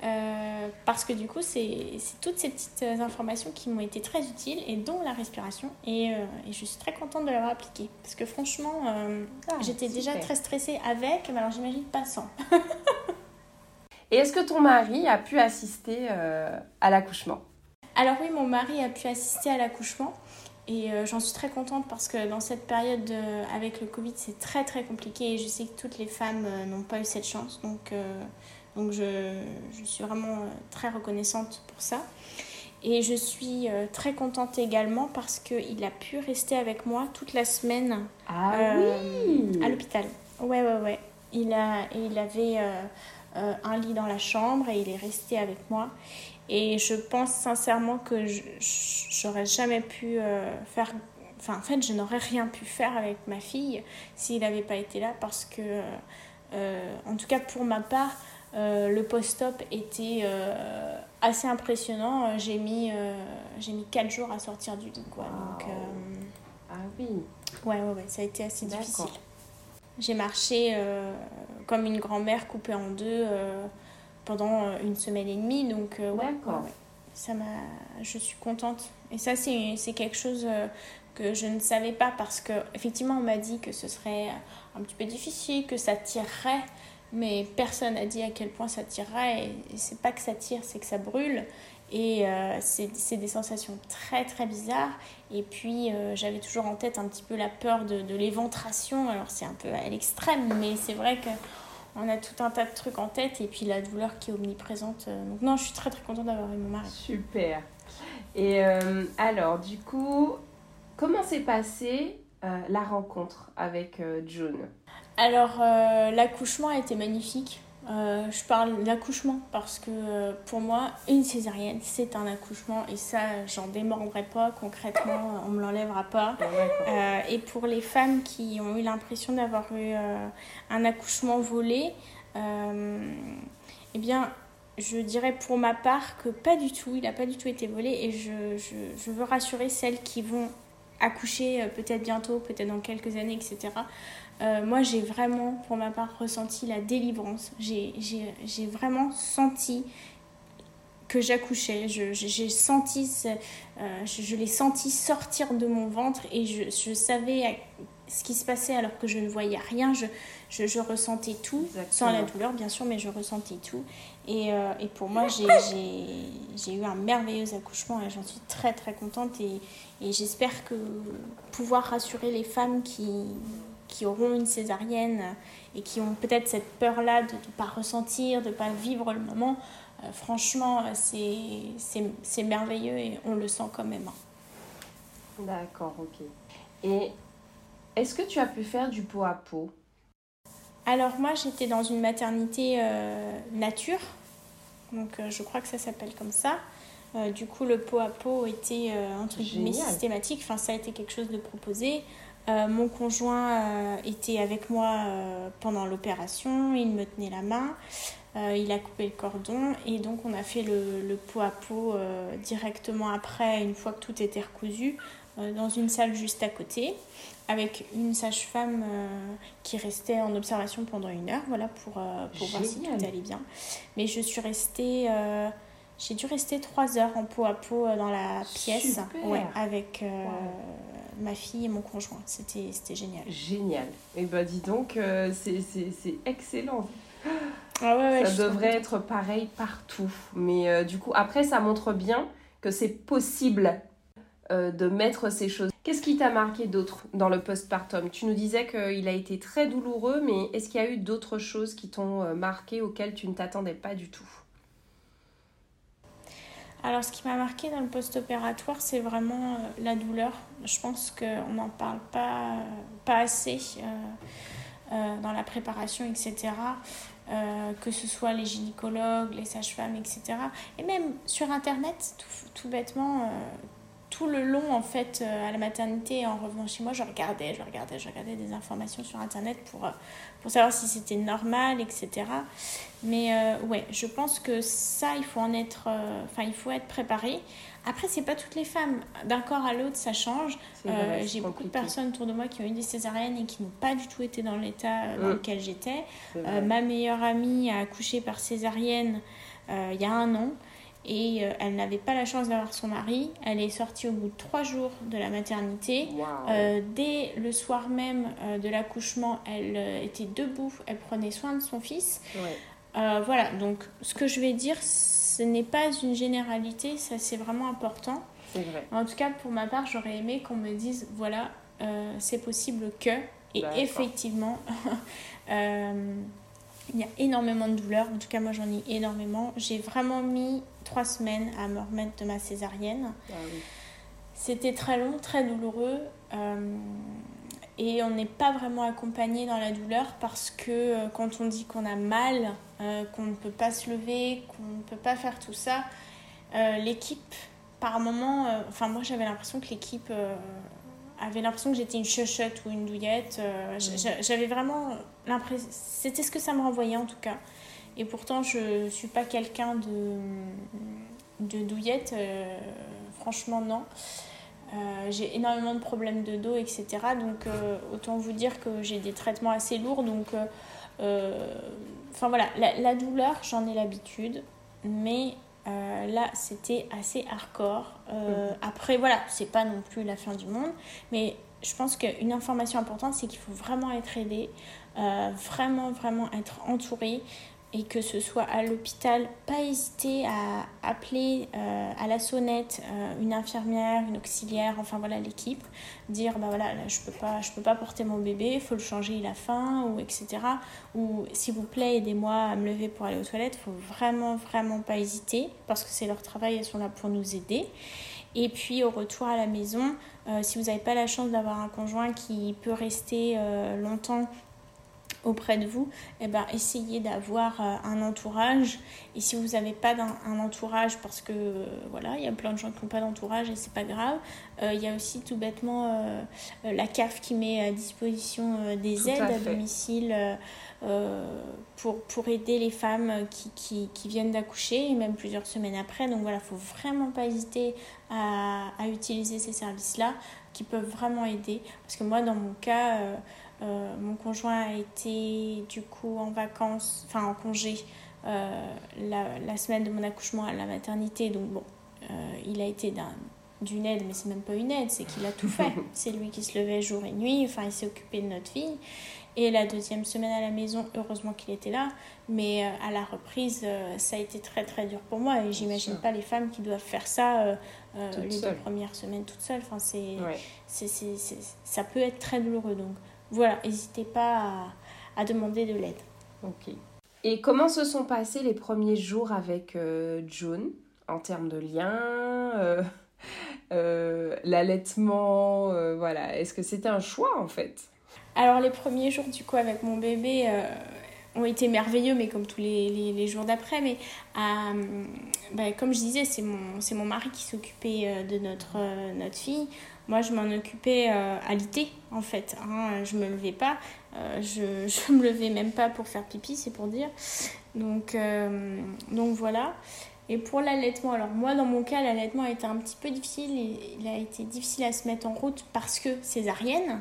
euh, parce que du coup, c'est toutes ces petites informations qui m'ont été très utiles, et dont la respiration, et, euh, je suis très contente de l'avoir appliquée, parce que franchement, ah, j'étais déjà très stressée avec, mais alors j'imagine pas sans. et est-ce que ton mari a pu assister à l'accouchement? Alors oui, mon mari a pu assister à l'accouchement. Et euh, j'en suis très contente parce que dans cette période avec le Covid, c'est très très compliqué et je sais que toutes les femmes euh, n'ont pas eu cette chance. Donc, euh, donc je, je, suis vraiment très reconnaissante pour ça. Et je suis très contente également parce qu'il a pu rester avec moi toute la semaine ah oui. à l'hôpital. Ouais, ouais, ouais. Il, a, il avait un lit dans la chambre et il est resté avec moi. Et je pense sincèrement que j'aurais jamais pu euh, faire. Enfin, en fait, je n'aurais rien pu faire avec ma fille s'il n'avait pas été là parce que, euh, en tout cas pour ma part, euh, le post-op était assez impressionnant. J'ai mis, j'ai mis 4 jours à sortir du lit. Quoi. Donc, ah oui Ouais, ouais, ouais, ça a été assez difficile. J'ai marché comme une grand-mère coupée en deux pendant euh, une semaine et demie. Donc, euh, ouais, ça m'a, je suis contente. Et ça, c'est quelque chose euh, que je ne savais pas parce que effectivement on m'a dit que ce serait un petit peu difficile, que ça tirerait, mais personne n'a dit à quel point ça tirerait. Et c'est pas que ça tire, c'est que ça brûle. Et c'est des sensations très très bizarres. Et puis j'avais toujours en tête un petit peu la peur de, de l'éventration. Alors c'est un peu à l'extrême, mais c'est vrai que on a tout un tas de trucs en tête et puis la douleur qui est omniprésente. Euh, donc non, je suis très très contente d'avoir eu mon mari. Super. Et euh, alors, du coup, comment s'est passée euh, la rencontre avec June? Alors, l'accouchement a été magnifique. Euh, je parle d'accouchement parce que euh, pour moi, une césarienne, c'est un accouchement et ça, j'en démordrai pas concrètement, on me l'enlèvera pas. Euh, et pour les femmes qui ont eu l'impression d'avoir eu un accouchement volé, eh bien, je dirais pour ma part que pas du tout, il n'a pas du tout été volé et je, je, je veux rassurer celles qui vont accoucher peut-être bientôt, peut-être dans quelques années, etc. Euh, moi, j'ai vraiment, pour ma part, ressenti la délivrance. J'ai vraiment senti que j'accouchais. J'ai senti, euh, je, je l'ai senti sortir de mon ventre et je, je, savais ce qui se passait alors que je ne voyais rien. Je, je ressentais tout, sans la douleur bien sûr, mais je ressentais tout. Et, euh, et pour moi, j'ai eu un merveilleux accouchement et j'en suis très très contente et, et j'espère que pouvoir rassurer les femmes qui qui auront une césarienne et qui ont peut-être cette peur-là de ne pas ressentir, de ne pas vivre le moment, euh, franchement, c'est merveilleux et on le sent quand même. D'accord, ok. Et est-ce que tu as pu faire du pot à pot? Alors moi, j'étais dans une maternité euh, nature, donc euh, je crois que ça s'appelle comme ça. Du coup, le pot à pot était entre guillemets systématique. Enfin, ça a été quelque chose de proposé. Euh, mon conjoint euh, était avec moi euh, pendant l'opération, il me tenait la main, il a coupé le cordon et donc on a fait le, pot à pot directement après, une fois que tout était recousu, dans une salle juste à côté avec une sage-femme qui restait en observation pendant une heure, voilà, pour, pour voir si tout allait bien. Mais je suis restée j'ai dû rester trois heures en peau à peau dans la pièce ouais, avec ma fille et mon conjoint. C'était génial. Génial. Et eh ben dis donc, euh, c'est excellent. Ah ça devrait être pareil partout. Mais euh, du coup, après, ça montre bien que c'est possible euh, de mettre ces choses. Qu'est-ce qui t'a marqué d'autre dans le postpartum? Tu nous disais qu'il a été très douloureux, mais est-ce qu'il y a eu d'autres choses qui t'ont marqué auxquelles tu ne t'attendais pas du tout? Alors, ce qui m'a marqué dans le post-opératoire, c'est vraiment euh, la douleur. Je pense qu'on n'en parle pas, pas assez euh, euh, dans la préparation, etc. que ce soit les gynécologues, les sages-femmes, etc. Et même sur Internet, tout bêtement, tout le long, en fait, euh, à la maternité, en revenant chez moi, je regardais, je regardais, je regardais des informations sur Internet pour, euh, pour savoir si c'était normal, etc. Mais euh, ouais, je pense que ça, il faut en être, enfin, il faut être préparé. Après, c'est pas toutes les femmes. D'un corps à l'autre, ça change. J'ai beaucoup de personnes autour de moi qui ont eu des césariennes et qui n'ont pas du tout été dans l'état dans mm. lequel j'étais. ma meilleure amie a accouché par césarienne il y a un an et euh, elle n'avait pas la chance d'avoir son mari. Elle est sortie au bout de trois jours de la maternité. Euh, dès le soir même euh, de l'accouchement, elle était debout, elle prenait soin de son fils. voilà, donc ce que je vais dire, ce n'est pas une généralité, ça c'est vraiment important. C'est vrai. En tout cas, pour ma part, j'aurais aimé qu'on me dise, voilà, c'est possible que. Et effectivement, il y a énormément de douleurs. En tout cas, moi, j'en ai énormément. J'ai vraiment mis trois semaines à me remettre de ma césarienne. Ah C'était très long, très douloureux. Euh, et on n'est pas vraiment accompagné dans la douleur parce que euh, quand on dit qu'on a mal, euh, qu'on ne peut pas se lever, qu'on ne peut pas faire tout ça, l'équipe, par moment, enfin moi j'avais l'impression que l'équipe avait l'impression que j'étais une chuchotte ou une douillette. Mm. J'avais vraiment l'impression... C'était ce que ça me renvoyait en tout cas. Et pourtant, je ne suis pas quelqu'un de, de douillette. Euh, franchement, non. Euh, j'ai énormément de problèmes de dos, etc. Donc, euh, autant vous dire que j'ai des traitements assez lourds. Donc, enfin voilà, la, la douleur, j'en ai l'habitude. Mais là, c'était assez hardcore. Mhm. Après, voilà, c'est pas non plus la fin du monde. Mais je pense qu'une information importante, c'est qu'il faut vraiment être aidé, vraiment, vraiment être entouré et que ce soit à l'hôpital, pas hésiter à appeler euh, à la sonnette euh, une infirmière, une auxiliaire, enfin voilà l'équipe, dire bah voilà je peux pas je peux pas porter mon bébé, il faut le changer, il a faim ou etc. Ou s'il vous plaît aidez-moi à me lever pour aller aux toilettes, faut vraiment vraiment pas hésiter parce que c'est leur travail, elles sont là pour nous aider. Et puis au retour à la maison, euh, si vous n'avez pas la chance d'avoir un conjoint qui peut rester longtemps auprès de vous, eh ben, essayez d'avoir euh, un entourage. Et si vous n'avez pas un, entourage, parce que euh, voilà, il y a plein de gens qui n'ont pas d'entourage et c'est pas grave, euh, il y a aussi tout bêtement la CAF qui met à disposition des aides à, domicile pour, pour aider les femmes qui, qui, qui viennent d'accoucher et même plusieurs semaines après. Donc voilà, il faut vraiment pas hésiter à, à utiliser ces services-là qui peuvent vraiment aider. Parce que moi, dans mon cas, euh, mon conjoint a été du coup en vacances, enfin en congé euh, la, semaine de mon accouchement à la maternité. Donc bon, euh, il a été d'une aide, mais c'est même pas une aide, c'est qu'il a tout fait. c'est lui qui se levait jour et nuit, enfin il s'est occupé de notre fille. Et la deuxième semaine à la maison, heureusement qu'il était là, mais à la reprise, ça a été très très dur pour moi. Et j'imagine pas les femmes qui doivent faire ça les deux premières semaines toutes seules. Enfin, c'est, ça peut être très douloureux. Donc voilà, n'hésitez pas à, demander de l'aide. Ok. Et comment se sont passés les premiers jours avec euh, June en termes de lien euh, euh, l'allaitement, voilà. Est-ce que c'était un choix en fait? Alors les premiers jours du coup avec mon bébé ont été merveilleux, mais comme tous les, jours d'après. Mais bah, comme je disais, c'est mon, mon mari qui s'occupait de notre, notre fille. Moi, je m'en occupais euh, à l'été, en fait. Hein. Je me levais pas. Euh, je, je me levais même pas pour faire pipi, c'est pour dire. Donc, euh, donc voilà. Et pour l'allaitement, alors moi dans mon cas, l'allaitement a été un petit peu difficile. Il a été difficile à se mettre en route parce que césarienne.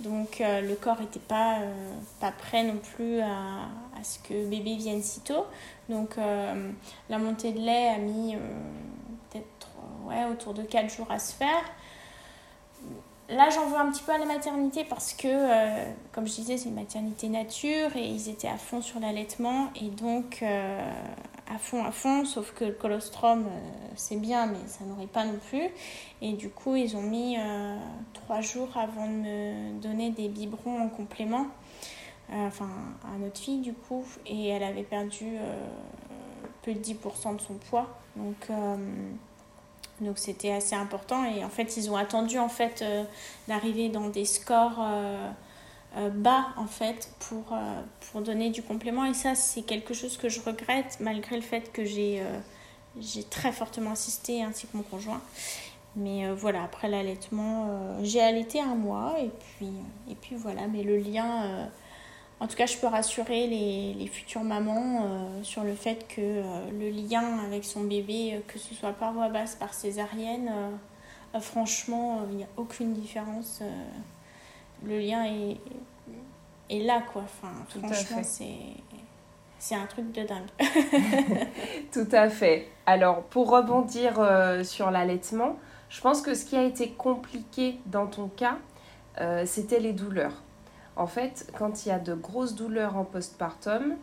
Donc le corps n'était pas, pas prêt non plus à, à, ce que bébé vienne si tôt. Donc la montée de lait a mis peut-être ouais, autour de 4 jours à se faire. Là, j'en veux un petit peu à la maternité parce que, euh, comme je disais, c'est une maternité nature et ils étaient à fond sur l'allaitement et donc euh, à fond, à fond, sauf que le colostrum, euh, c'est bien, mais ça n'aurait pas non plus. Et du coup, ils ont mis trois jours avant de me donner des biberons en complément, enfin, à notre fille du coup, et elle avait perdu plus de 10% de son poids. Donc, donc c'était assez important. Et en fait ils ont attendu en fait euh, d'arriver dans des scores euh, euh, bas en fait pour, pour donner du complément. Et ça c'est quelque chose que je regrette malgré le fait que j'ai j'ai très fortement insisté ainsi que mon conjoint. Mais voilà, après l'allaitement, j'ai allaité un mois et puis, et puis voilà, mais le lien en tout cas, je peux rassurer les, futures mamans euh, sur le fait que euh, le lien avec son bébé, euh, que ce soit par voie basse, par césarienne, franchement, il n'y a aucune différence. le lien est, est, là, quoi. Enfin, franchement, c'est un truc de dingue. Tout à fait. Alors, pour rebondir sur l'allaitement, je pense que ce qui a été compliqué dans ton cas, c'était les douleurs. En fait, quand il y a de grosses douleurs en postpartum,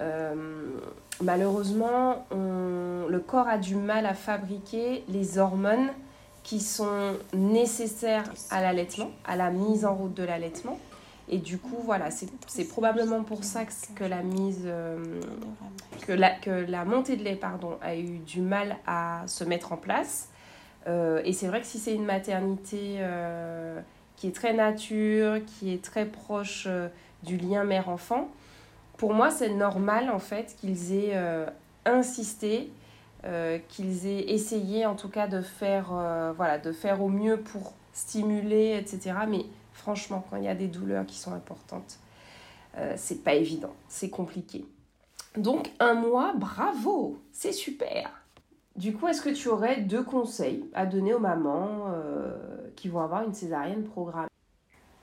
euh, malheureusement, le corps a du mal à fabriquer les hormones qui sont nécessaires à l'allaitement, à la mise en route de l'allaitement. Et du coup, voilà, c'est probablement pour ça que, la mise, euh, que, la, montée de lait, pardon, a eu du mal à se mettre en place. Euh, et c'est vrai que si c'est une maternité qui est très nature, qui est très proche euh, du lien mère-enfant, pour moi, c'est normal en fait qu'ils aient euh, insisté, euh, qu'ils aient essayé en tout cas de faire, voilà, de faire au mieux pour stimuler, etc. Mais franchement, quand il y a des douleurs qui sont importantes, c'est pas évident, c'est compliqué. Donc un mois, bravo, c'est super. Du coup, est-ce que tu aurais deux conseils à donner aux mamans qui vont avoir une césarienne programmée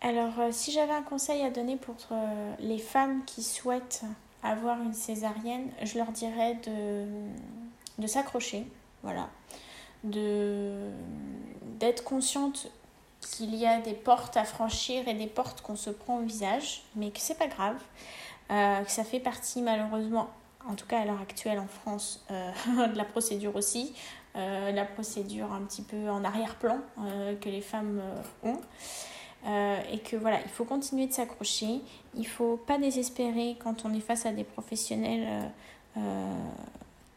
Alors, euh, si j'avais un conseil à donner pour euh, les femmes qui souhaitent avoir une césarienne, je leur dirais de, de s'accrocher, voilà, d'être consciente qu'il y a des portes à franchir et des portes qu'on se prend au visage, mais que c'est pas grave, euh, que ça fait partie malheureusement en tout cas à l'heure actuelle en France, de la procédure aussi. Euh, la procédure un petit peu en arrière-plan euh, que les femmes euh, ont. et que voilà, il faut continuer de s'accrocher. Il faut pas désespérer quand on est face à des professionnels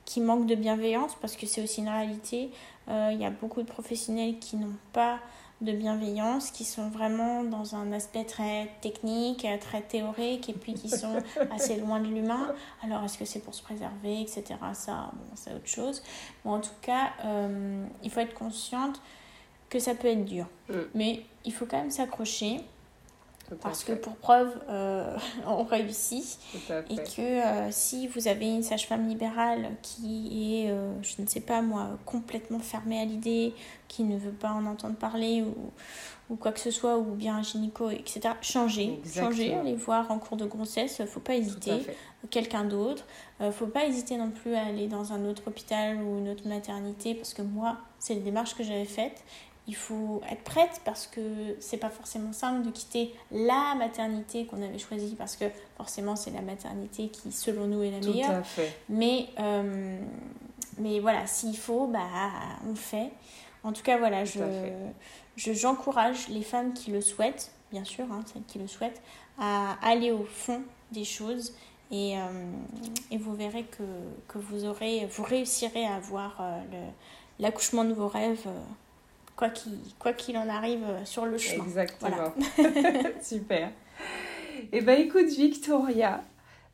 qui manquent de bienveillance, parce que c'est aussi une réalité. Il y a beaucoup de professionnels qui n'ont pas de bienveillance, qui sont vraiment dans un aspect très technique, très théorique, et puis qui sont assez loin de l'humain. Alors, est-ce que c'est pour se préserver, etc. Ça, bon, c'est autre chose. Mais en tout cas, euh, il faut être consciente que ça peut être dur. Mm. Mais il faut quand même s'accrocher. Parce que pour preuve, euh, on réussit. Et que euh, si vous avez une sage-femme libérale qui est, euh, je ne sais pas moi, complètement fermée à l'idée, qui ne veut pas en entendre parler ou, ou quoi que ce soit, ou bien un gynéco, etc., changez. Changez, allez voir en cours de grossesse, faut pas hésiter. Quelqu'un d'autre. faut pas hésiter non plus à aller dans un autre hôpital ou une autre maternité, parce que moi, c'est les démarches que j'avais faites il faut être prête parce que c'est pas forcément simple de quitter la maternité qu'on avait choisie parce que forcément c'est la maternité qui selon nous est la Tout meilleure. À fait. Mais, euh, mais voilà, s'il faut, bah, on fait. En tout cas, voilà, je, j'encourage les femmes qui le souhaitent, bien sûr, hein, celles qui le souhaitent, à aller au fond des choses et, euh, et vous verrez que, que, vous, aurez, vous réussirez à avoir euh, l'accouchement de vos rêves quoi qu'il quoi qu'il en arrive euh, sur le chemin. Exactement. Super. Eh bien, écoute, Victoria,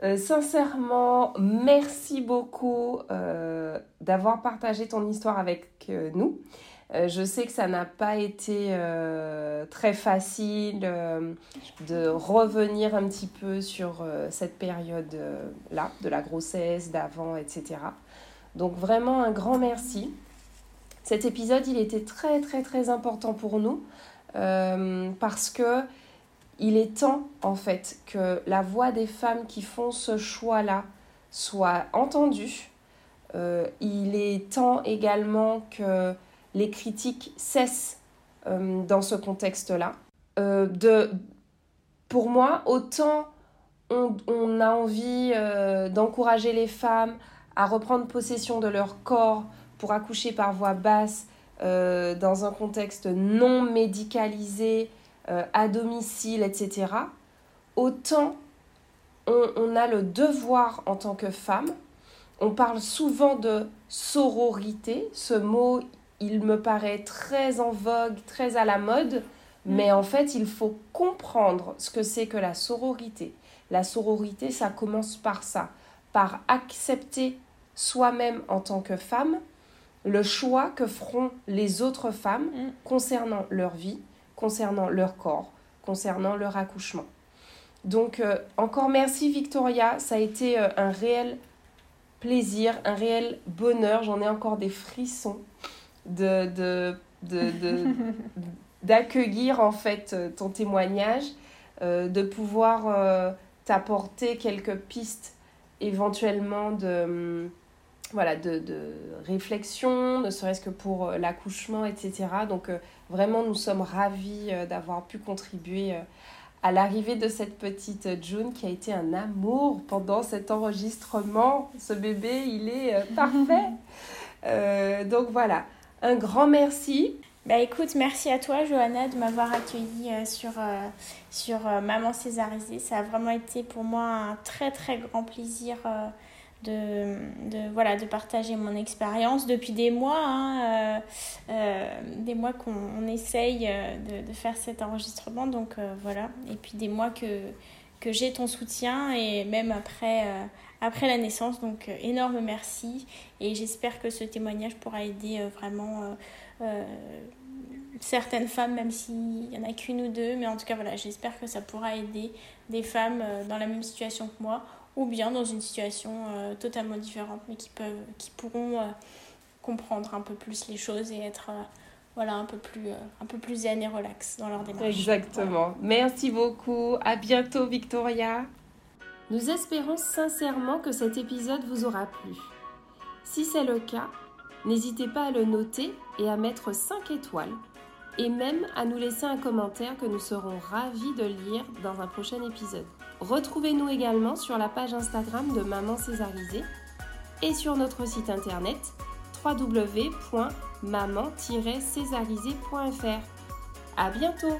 euh, sincèrement, merci beaucoup euh, d'avoir partagé ton histoire avec nous. je sais que ça n'a pas été très facile de revenir un petit peu sur cette période-là, de la grossesse, d'avant, etc. Donc vraiment un grand merci. Cet épisode, il était très très très important pour nous euh, parce que il est temps en fait que la voix des femmes qui font ce choix-là soit entendue. Euh, il est temps également que les critiques cessent euh, dans ce contexte-là. pour moi, autant on a envie d'encourager les femmes à reprendre possession de leur corps pour accoucher par voie basse euh, dans un contexte non médicalisé, euh, à domicile, etc., autant on, a le devoir en tant que femme. On parle souvent de sororité. Ce mot, il me paraît très en vogue, très à la mode. Mm. Mais en fait, il faut comprendre ce que c'est que la sororité. La sororité, ça commence par ça, par accepter soi-même en tant que femme le choix que feront les autres femmes mm. concernant leur vie, concernant leur corps, concernant leur accouchement. Donc euh, encore merci Victoria, ça a été euh, un réel plaisir, un réel bonheur, j'en ai encore des frissons de, de, d'accueillir en fait euh, ton témoignage, de pouvoir t'apporter quelques pistes éventuellement de hum, voilà, de, réflexion, ne serait-ce que pour euh, l'accouchement, etc. Donc euh, vraiment, nous sommes ravis euh, d'avoir pu contribuer à l'arrivée de cette petite June qui a été un amour pendant cet enregistrement. Ce bébé, il est parfait. donc voilà, un grand merci. Bah écoute, merci à toi Johanna de m'avoir accueilli sur, sur Maman Césarisée. Ça a vraiment été pour moi un très très grand plaisir de, voilà, de partager mon expérience depuis des mois, hein, euh, euh, des mois qu'on essaye euh, de, faire cet enregistrement, donc voilà, et puis des mois que, j'ai ton soutien et même après, après la naissance, donc énorme merci. Et j'espère que ce témoignage pourra aider vraiment certaines femmes, même s'il n'y en a qu'une ou deux, mais en tout cas voilà, j'espère que ça pourra aider des femmes dans la même situation que moi ou bien dans une situation euh, totalement différente, mais qui, peuvent, qui pourront euh, comprendre un peu plus les choses et être euh, voilà, un, peu plus, un peu plus zen et relax dans leur démarche. Exactement. Merci beaucoup. À bientôt, Victoria. Nous espérons sincèrement que cet épisode vous aura plu. Si c'est le cas, n'hésitez pas à le noter et à mettre 5 étoiles et même à nous laisser un commentaire que nous serons ravis de lire dans un prochain épisode. Retrouvez-nous également sur la page Instagram de Maman Césarisée et sur notre site internet www.maman-césarisée.fr. À bientôt!